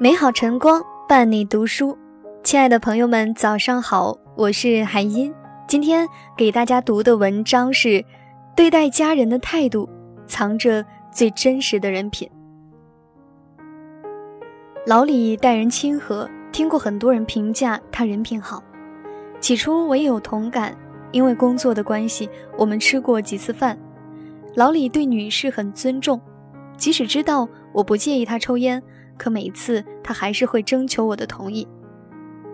美好晨光伴你读书，亲爱的朋友们，早上好，我是海音。今天给大家读的文章是：对待家人的态度，藏着最真实的人品。老李待人亲和，听过很多人评价他人品好。起初我也有同感，因为工作的关系，我们吃过几次饭。老李对女士很尊重，即使知道我不介意他抽烟。可每次他还是会征求我的同意，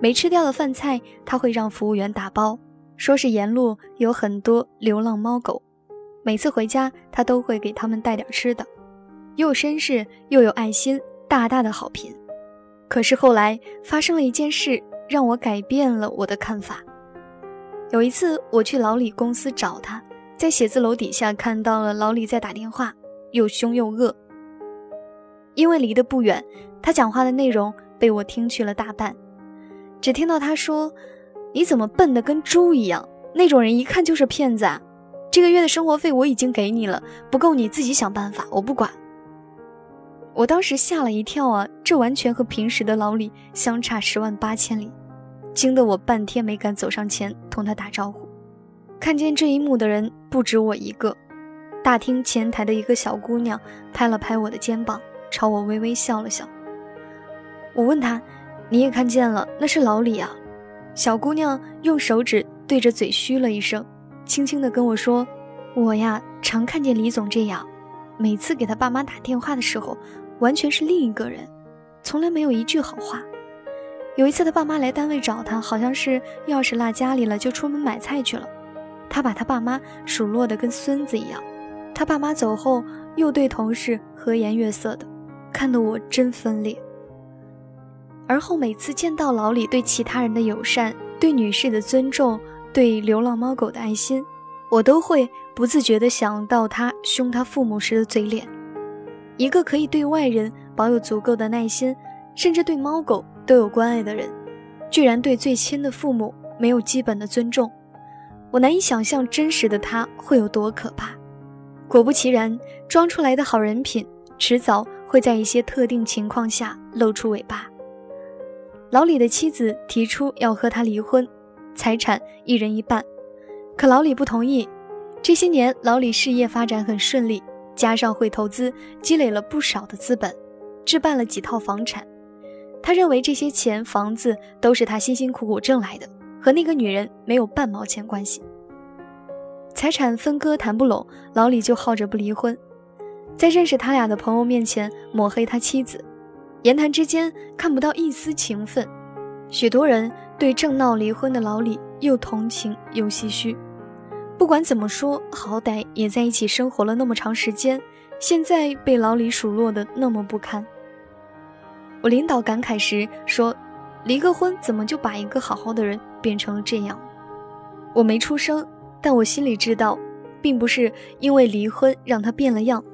没吃掉的饭菜他会让服务员打包，说是沿路有很多流浪猫狗，每次回家他都会给他们带点吃的，又绅士又有爱心，大大的好评。可是后来发生了一件事，让我改变了我的看法。有一次我去老李公司找他，在写字楼底下看到了老李在打电话，又凶又恶。因为离得不远，他讲话的内容被我听去了大半，只听到他说：“你怎么笨得跟猪一样？那种人一看就是骗子啊！这个月的生活费我已经给你了，不够你自己想办法，我不管。”我当时吓了一跳啊，这完全和平时的老李相差十万八千里，惊得我半天没敢走上前同他打招呼。看见这一幕的人不止我一个，大厅前台的一个小姑娘拍了拍我的肩膀。朝我微微笑了笑。我问他：“你也看见了，那是老李啊。”小姑娘用手指对着嘴嘘了一声，轻轻地跟我说：“我呀，常看见李总这样，每次给他爸妈打电话的时候，完全是另一个人，从来没有一句好话。有一次他爸妈来单位找他，好像是钥匙落家里了，就出门买菜去了。他把他爸妈数落的跟孙子一样。他爸妈走后，又对同事和颜悦色的。”看得我真分裂。而后每次见到老李对其他人的友善、对女士的尊重、对流浪猫狗的爱心，我都会不自觉地想到他凶他父母时的嘴脸。一个可以对外人保有足够的耐心，甚至对猫狗都有关爱的人，居然对最亲的父母没有基本的尊重，我难以想象真实的他会有多可怕。果不其然，装出来的好人品，迟早。会在一些特定情况下露出尾巴。老李的妻子提出要和他离婚，财产一人一半，可老李不同意。这些年，老李事业发展很顺利，加上会投资，积累了不少的资本，置办了几套房产。他认为这些钱、房子都是他辛辛苦苦挣来的，和那个女人没有半毛钱关系。财产分割谈不拢，老李就耗着不离婚。在认识他俩的朋友面前抹黑他妻子，言谈之间看不到一丝情分。许多人对正闹离婚的老李又同情又唏嘘。不管怎么说，好歹也在一起生活了那么长时间，现在被老李数落的那么不堪。我领导感慨时说：“离个婚怎么就把一个好好的人变成了这样？”我没出声，但我心里知道，并不是因为离婚让他变了样。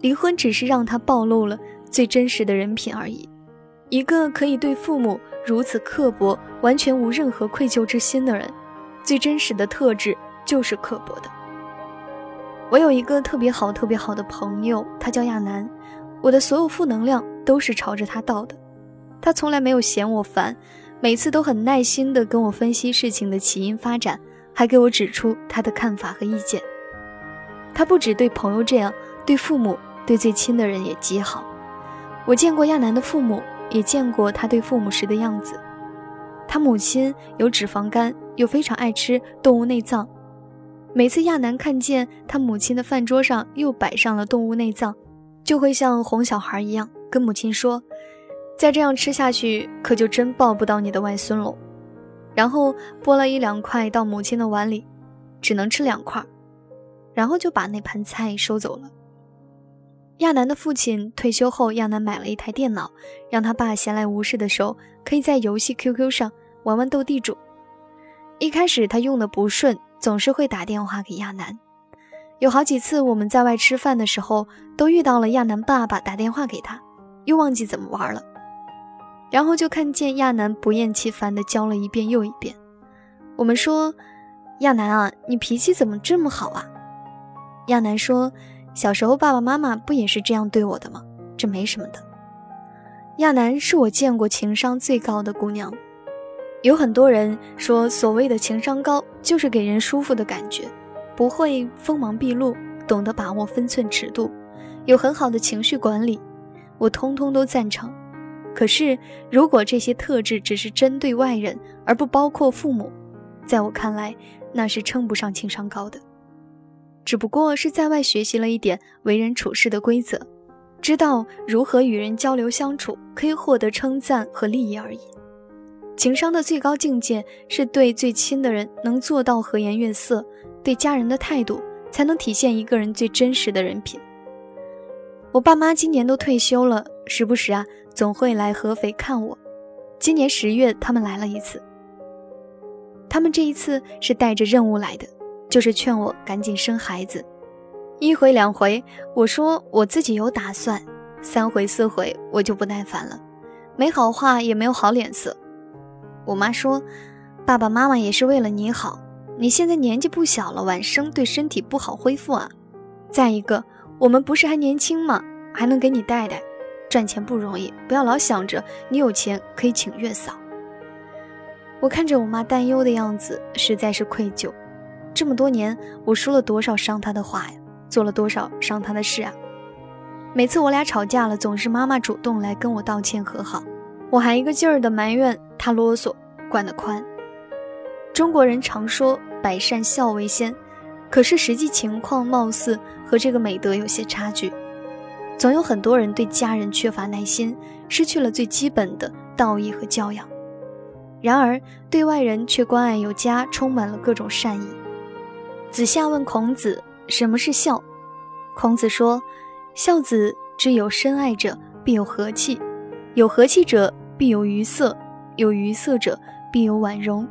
离婚只是让他暴露了最真实的人品而已。一个可以对父母如此刻薄、完全无任何愧疚之心的人，最真实的特质就是刻薄的。我有一个特别好、特别好的朋友，他叫亚楠。我的所有负能量都是朝着他倒的。他从来没有嫌我烦，每次都很耐心地跟我分析事情的起因发展，还给我指出他的看法和意见。他不止对朋友这样，对父母。对最亲的人也极好。我见过亚楠的父母，也见过他对父母时的样子。他母亲有脂肪肝，又非常爱吃动物内脏。每次亚楠看见他母亲的饭桌上又摆上了动物内脏，就会像哄小孩一样跟母亲说：“再这样吃下去，可就真抱不到你的外孙喽。”然后拨了一两块到母亲的碗里，只能吃两块，然后就把那盘菜收走了。亚楠的父亲退休后，亚楠买了一台电脑，让他爸闲来无事的时候，可以在游戏 QQ 上玩玩斗地主。一开始他用的不顺，总是会打电话给亚楠。有好几次我们在外吃饭的时候，都遇到了亚楠爸爸打电话给他，又忘记怎么玩了。然后就看见亚楠不厌其烦地教了一遍又一遍。我们说：“亚楠啊，你脾气怎么这么好啊？亚楠说：“小时候爸爸妈妈不也是这样对我的吗？这没什么的。”亚楠是我见过情商最高的姑娘。有很多人说，所谓的情商高，就是给人舒服的感觉，不会锋芒毕露，懂得把握分寸尺度，有很好的情绪管理。我通通都赞成。可是，如果这些特质只是针对外人，而不包括父母，在我看来，那是称不上情商高的。只不过是在外学习了一点为人处事的规则，知道如何与人交流相处，可以获得称赞和利益而已。情商的最高境界是对最亲的人能做到和颜悦色，对家人的态度才能体现一个人最真实的人品。我爸妈今年都退休了，时不时啊总会来合肥看我。今年十月他们来了一次，他们这一次是带着任务来的。就是劝我赶紧生孩子，一回两回，我说我自己有打算；三回四回，我就不耐烦了，没好话也没有好脸色。我妈说，爸爸妈妈也是为了你好，你现在年纪不小了，晚生对身体不好恢复啊。再一个，我们不是还年轻吗？还能给你带带，赚钱不容易，不要老想着你有钱可以请月嫂。我看着我妈担忧的样子，实在是愧疚。这么多年，我说了多少伤她的话呀，做了多少伤她的事啊！每次我俩吵架了，总是妈妈主动来跟我道歉和好，我还一个劲儿的埋怨她啰嗦，管得宽。中国人常说百善孝为先，可是实际情况貌似和这个美德有些差距。总有很多人对家人缺乏耐心，失去了最基本的道义和教养，然而对外人却关爱有加，充满了各种善意。子夏问孔子：“什么是孝？”孔子说：“孝子之有深爱者，必有和气；有和气者，必有愉色；有愉色者，必有婉容。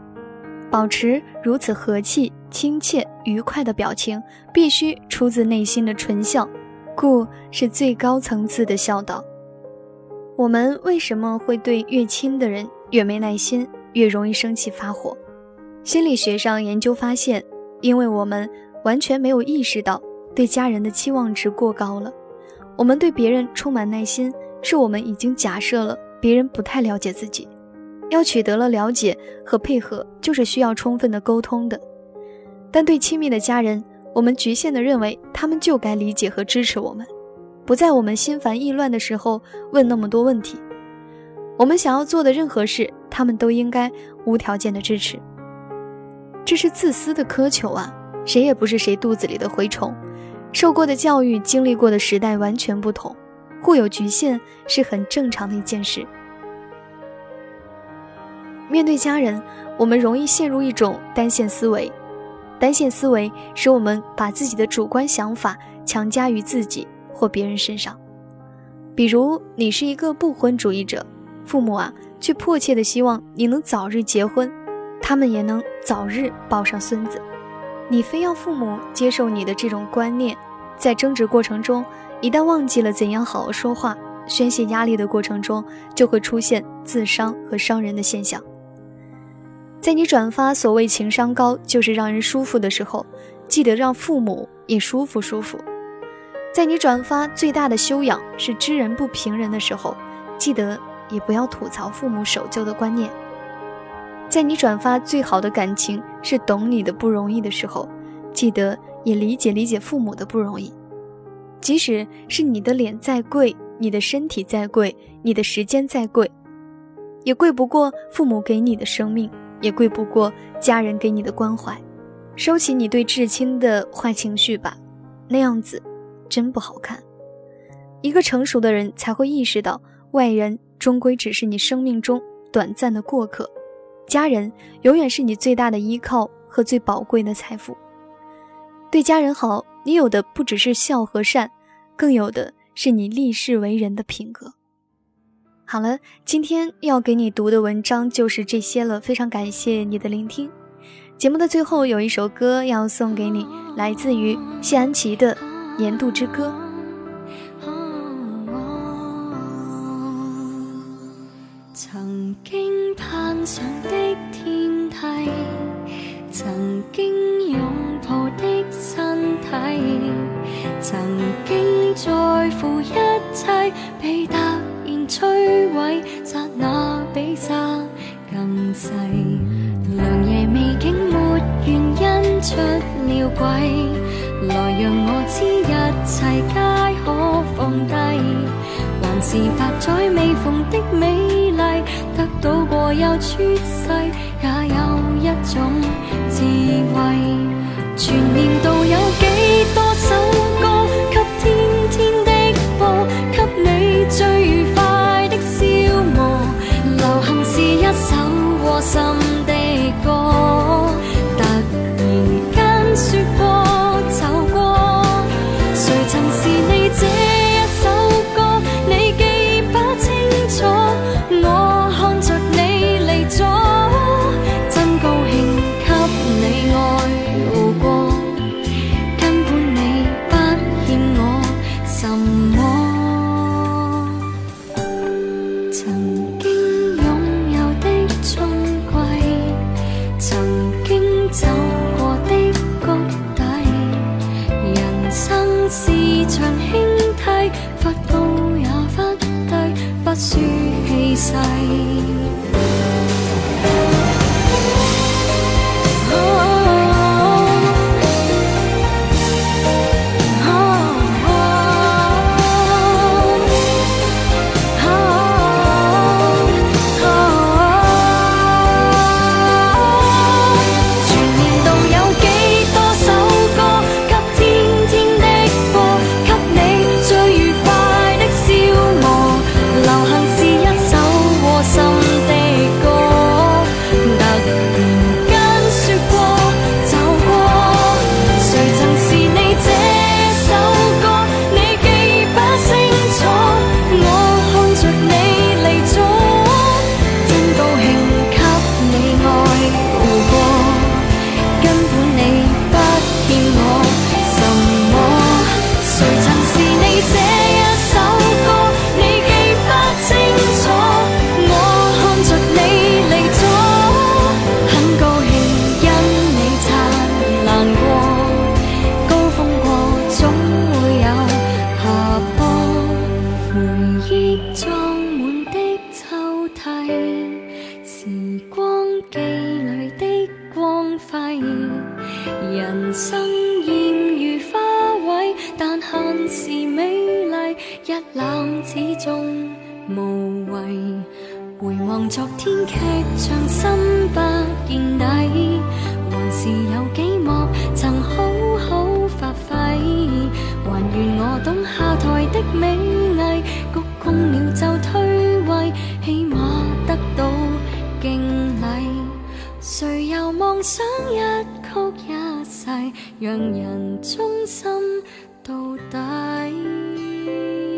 保持如此和气、亲切、愉快的表情，必须出自内心的纯孝，故是最高层次的孝道。我们为什么会对越亲的人越没耐心，越容易生气发火？心理学上研究发现。因为我们完全没有意识到对家人的期望值过高了，我们对别人充满耐心，是我们已经假设了别人不太了解自己，要取得了了解和配合，就是需要充分的沟通的。但对亲密的家人，我们局限的认为他们就该理解和支持我们，不在我们心烦意乱的时候问那么多问题。我们想要做的任何事，他们都应该无条件的支持。这是自私的苛求啊！谁也不是谁肚子里的蛔虫，受过的教育、经历过的时代完全不同，互有局限是很正常的一件事。面对家人，我们容易陷入一种单线思维，单线思维使我们把自己的主观想法强加于自己或别人身上。比如，你是一个不婚主义者，父母啊，却迫切的希望你能早日结婚。他们也能早日抱上孙子，你非要父母接受你的这种观念，在争执过程中，一旦忘记了怎样好好说话，宣泄压力的过程中，就会出现自伤和伤人的现象。在你转发所谓情商高就是让人舒服的时候，记得让父母也舒服舒服；在你转发最大的修养是知人不评人的时候，记得也不要吐槽父母守旧的观念。在你转发最好的感情是懂你的不容易的时候，记得也理解理解父母的不容易。即使是你的脸再贵，你的身体再贵，你的时间再贵，也贵不过父母给你的生命，也贵不过家人给你的关怀。收起你对至亲的坏情绪吧，那样子真不好看。一个成熟的人才会意识到，外人终归只是你生命中短暂的过客。家人永远是你最大的依靠和最宝贵的财富。对家人好，你有的不只是孝和善，更有的是你立世为人的品格。好了，今天要给你读的文章就是这些了，非常感谢你的聆听。节目的最后有一首歌要送给你，来自于谢安琪的《年度之歌》。曾经攀上的天梯，曾经拥抱的身体，曾经在乎摧毁刹那比刹更细良夜美景没原因出了轨来让我知一切皆可放低。还是百载未逢的美丽得到过又出世也有一种智慧。全年度有机么。是美麗，一覽始終無謂。回望昨天劇場心不見底，還是有幾幕曾好好發揮。還願我懂下台的美藝，鞠躬了就退位，起碼得到敬禮。誰又妄想一曲一世，讓人衷心都答应。